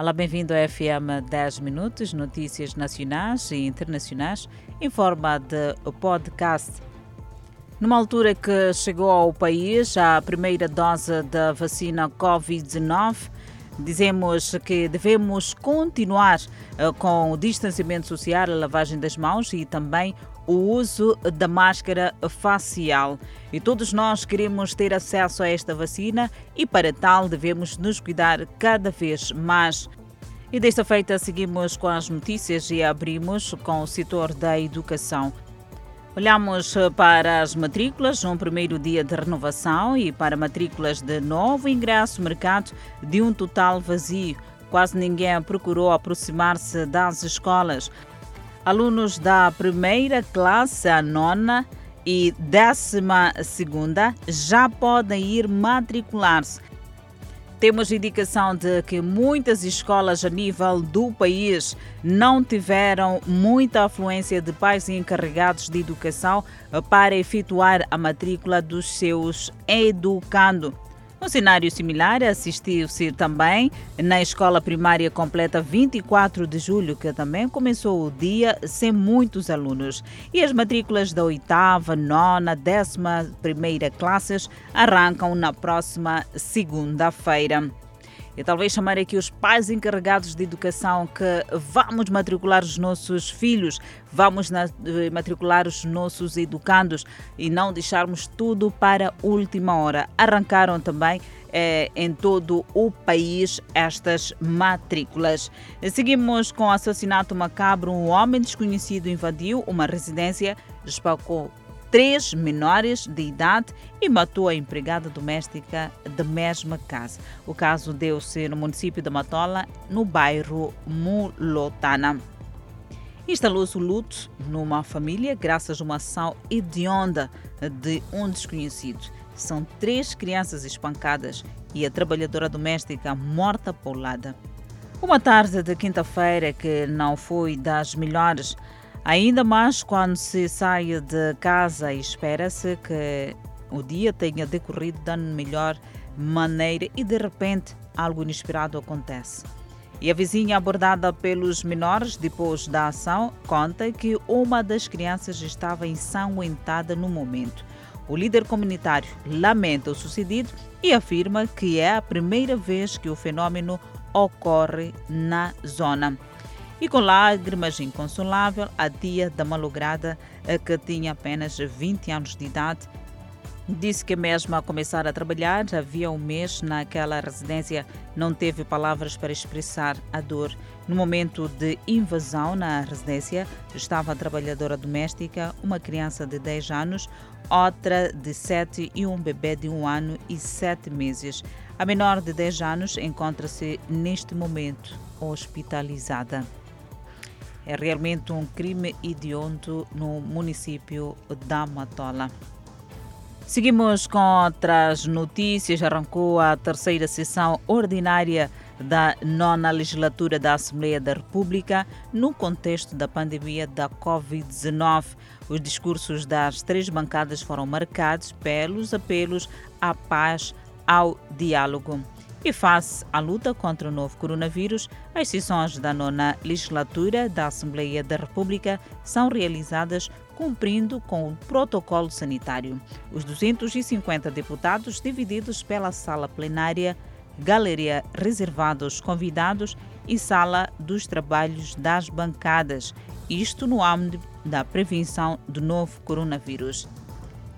Olá, bem-vindo ao FM 10 Minutos, notícias nacionais e internacionais em forma de podcast. Numa altura que chegou ao país a primeira dose da vacina Covid-19, dizemos que devemos continuar eh, com o distanciamento social, a lavagem das mãos e também o uso da máscara facial. E todos nós queremos ter acesso a esta vacina e, para tal, devemos nos cuidar cada vez mais. E desta feita, seguimos com as notícias e abrimos com o setor da educação. Olhamos para as matrículas, um primeiro dia de renovação e para matrículas de novo ingresso mercado de um total vazio. Quase ninguém procurou aproximar-se das escolas. Alunos da primeira classe à nona e décima segunda já podem ir matricular-se. Temos indicação de que muitas escolas a nível do país não tiveram muita afluência de pais encarregados de educação para efetuar a matrícula dos seus educando. Um cenário similar assistiu-se também na escola primária completa 24 de julho, que também começou o dia sem muitos alunos. E as matrículas da oitava, nona, décima primeira classes arrancam na próxima segunda-feira. E talvez chamar aqui os pais encarregados de educação que vamos matricular os nossos filhos, vamos eh, matricular os nossos educandos e não deixarmos tudo para a última hora. Arrancaram também eh, em todo o país estas matrículas. Seguimos com o assassinato macabro. Um homem desconhecido invadiu uma residência, espalcou três menores de idade e matou a empregada doméstica da mesma casa. O caso deu-se no município de Matola, no bairro Mulotana. Instalou-se o luto numa família graças a uma ação hedionda de um desconhecido. São três crianças espancadas e a trabalhadora doméstica morta paulada. Uma tarde de quinta-feira que não foi das melhores, Ainda mais quando se sai de casa e espera-se que o dia tenha decorrido da melhor maneira e de repente algo inesperado acontece. E a vizinha abordada pelos menores depois da ação conta que uma das crianças estava ensanguentada no momento. O líder comunitário lamenta o sucedido e afirma que é a primeira vez que o fenômeno ocorre na zona e com lágrimas inconsolável a tia da malograda, que tinha apenas 20 anos de idade, Disse que mesmo a começar a trabalhar, havia um mês naquela residência, não teve palavras para expressar a dor. No momento de invasão na residência, estava a trabalhadora doméstica, uma criança de 10 anos, outra de 7 e um bebê de 1 ano e 7 meses. A menor de 10 anos encontra-se neste momento hospitalizada. É realmente um crime hediondo no município da Matola. Seguimos com outras notícias. Arrancou a terceira sessão ordinária da nona legislatura da Assembleia da República no contexto da pandemia da Covid-19. Os discursos das três bancadas foram marcados pelos apelos à paz, ao diálogo. E face à luta contra o novo coronavírus, as sessões da nona legislatura da Assembleia da República são realizadas cumprindo com o protocolo sanitário. Os 250 deputados divididos pela sala plenária, galeria reservada aos convidados e sala dos trabalhos das bancadas, isto no âmbito da prevenção do novo coronavírus.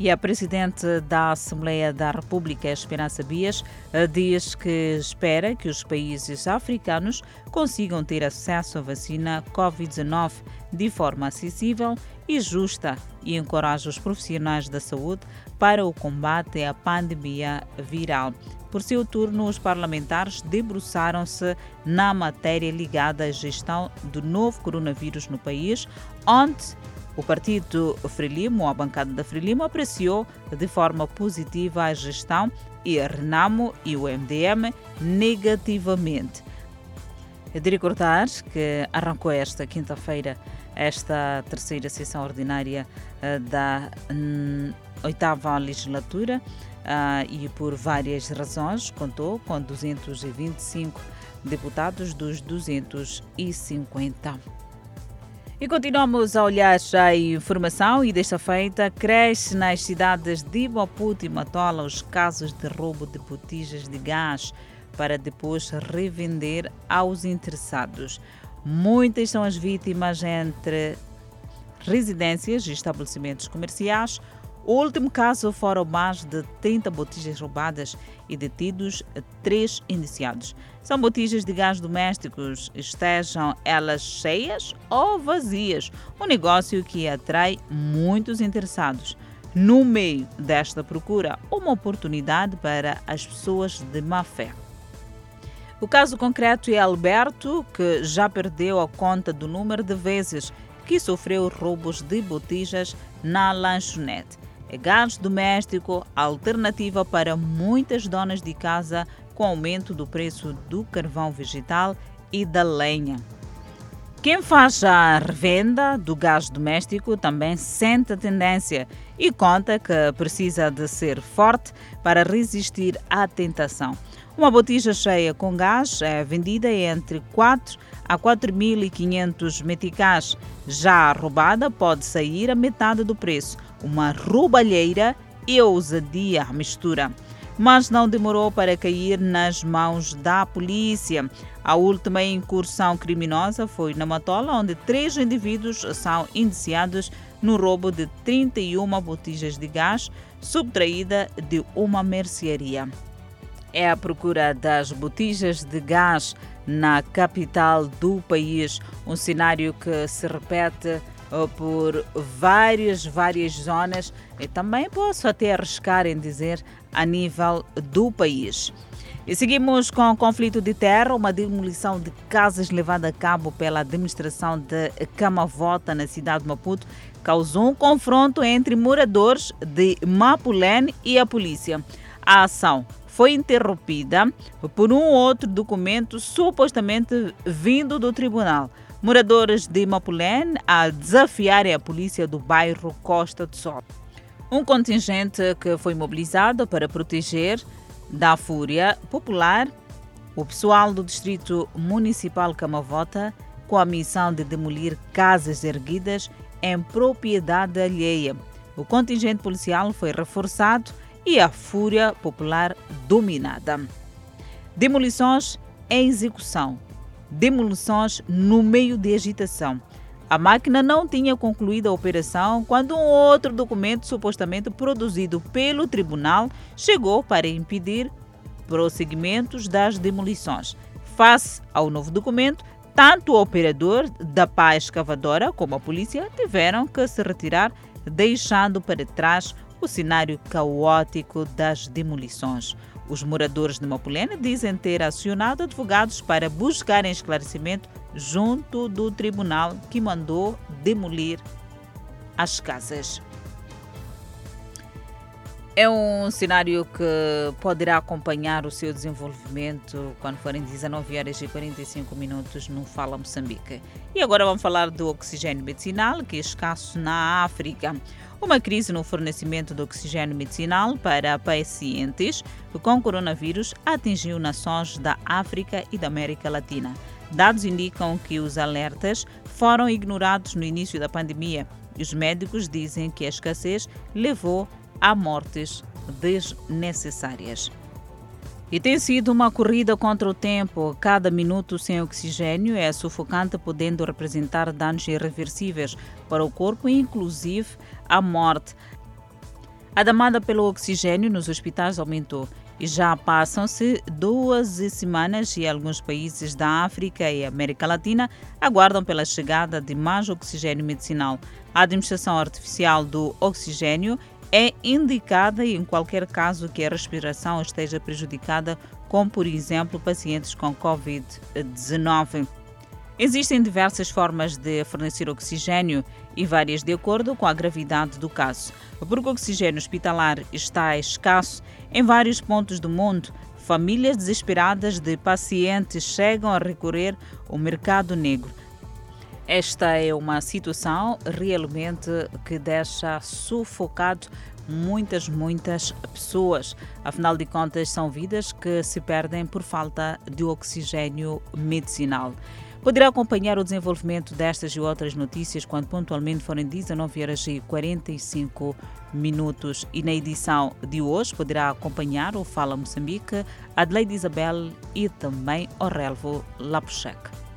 E a presidente da Assembleia da República, Esperança Bias, eh, diz que espera que os países africanos consigam ter acesso à vacina Covid-19 de forma acessível e justa e encoraja os profissionais da saúde para o combate à pandemia viral. Por seu turno, os parlamentares debruçaram-se na matéria ligada à gestão do novo coronavírus no país, onde o partido Frelimo, a bancada da Frelimo, apreciou de forma positiva a gestão e a Renamo e o MDM negativamente. É de recordar que arrancou esta quinta-feira esta terceira sessão ordinária eh, da oitava legislatura uh, e por várias razões contou com 225 deputados dos 250. E continuamos a olhar a informação e desta feita cresce nas cidades de Maputo e Matola os casos de roubo de botijas de gás para depois revender aos interessados. Muitas são as vítimas entre residências e estabelecimentos comerciais, o último caso foram mais de 30 botijas roubadas e detidos três indiciados. São botijas de gás domésticos, estejam elas cheias ou vazias, um negócio que atrai muitos interessados. No meio desta procura, uma oportunidade para as pessoas de má fé. O caso concreto é Alberto, que já perdeu a conta do número de vezes que sofreu roubos de botijas na lanchonete. É gás doméstico, alternativa para muitas donas de casa com aumento do preço do carvão vegetal e da lenha. Quem faz a revenda do gás doméstico também sente a tendência e conta que precisa de ser forte para resistir à tentação. Uma botija cheia com gás é vendida entre 4 a 4.500 meticais. Já roubada pode sair a metade do preço uma roubalheira e ousadia à mistura. Mas não demorou para cair nas mãos da polícia. A última incursão criminosa foi na Matola, onde três indivíduos são indiciados no roubo de 31 botijas de gás subtraída de uma mercearia. É a procura das botijas de gás na capital do país, um cenário que se repete por várias, várias zonas e também posso até arriscar em dizer a nível do país. E seguimos com o conflito de terra, uma demolição de casas levada a cabo pela administração de Camavota na cidade de Maputo causou um confronto entre moradores de Mapulene e a polícia. A ação foi interrompida por um outro documento supostamente vindo do tribunal moradores de Mapulene a desafiarem a polícia do bairro Costa do Sol. Um contingente que foi mobilizado para proteger da fúria popular o pessoal do Distrito Municipal Camavota com a missão de demolir casas erguidas em propriedade alheia. O contingente policial foi reforçado e a fúria popular dominada. Demolições em execução demolições no meio de agitação. A máquina não tinha concluído a operação quando um outro documento supostamente produzido pelo tribunal chegou para impedir prosseguimentos das demolições. Face ao novo documento, tanto o operador da pá escavadora como a polícia tiveram que se retirar, deixando para trás o cenário caótico das demolições. Os moradores de Mapulene dizem ter acionado advogados para buscarem esclarecimento junto do tribunal que mandou demolir as casas. É um cenário que poderá acompanhar o seu desenvolvimento quando forem 19 horas e 45 minutos no Fala Moçambique. E agora vamos falar do oxigênio medicinal, que é escasso na África. Uma crise no fornecimento de oxigênio medicinal para pacientes com coronavírus atingiu nações da África e da América Latina. Dados indicam que os alertas foram ignorados no início da pandemia e os médicos dizem que a escassez levou a mortes desnecessárias. E tem sido uma corrida contra o tempo. Cada minuto sem oxigênio é sufocante, podendo representar danos irreversíveis para o corpo, inclusive a morte. A demanda pelo oxigênio nos hospitais aumentou e já passam-se duas semanas e alguns países da África e América Latina aguardam pela chegada de mais oxigênio medicinal. A administração artificial do oxigênio é indicada em qualquer caso que a respiração esteja prejudicada, como por exemplo pacientes com Covid-19. Existem diversas formas de fornecer oxigênio e várias de acordo com a gravidade do caso. Porque o oxigênio hospitalar está escasso em vários pontos do mundo, famílias desesperadas de pacientes chegam a recorrer ao mercado negro. Esta é uma situação realmente que deixa sufocado muitas, muitas pessoas. Afinal de contas, são vidas que se perdem por falta de oxigênio medicinal. Poderá acompanhar o desenvolvimento destas e outras notícias quando pontualmente forem 19 horas e 45 minutos. E na edição de hoje poderá acompanhar o Fala Moçambique, Adelaide Isabel e também o Relvo Lapucheca.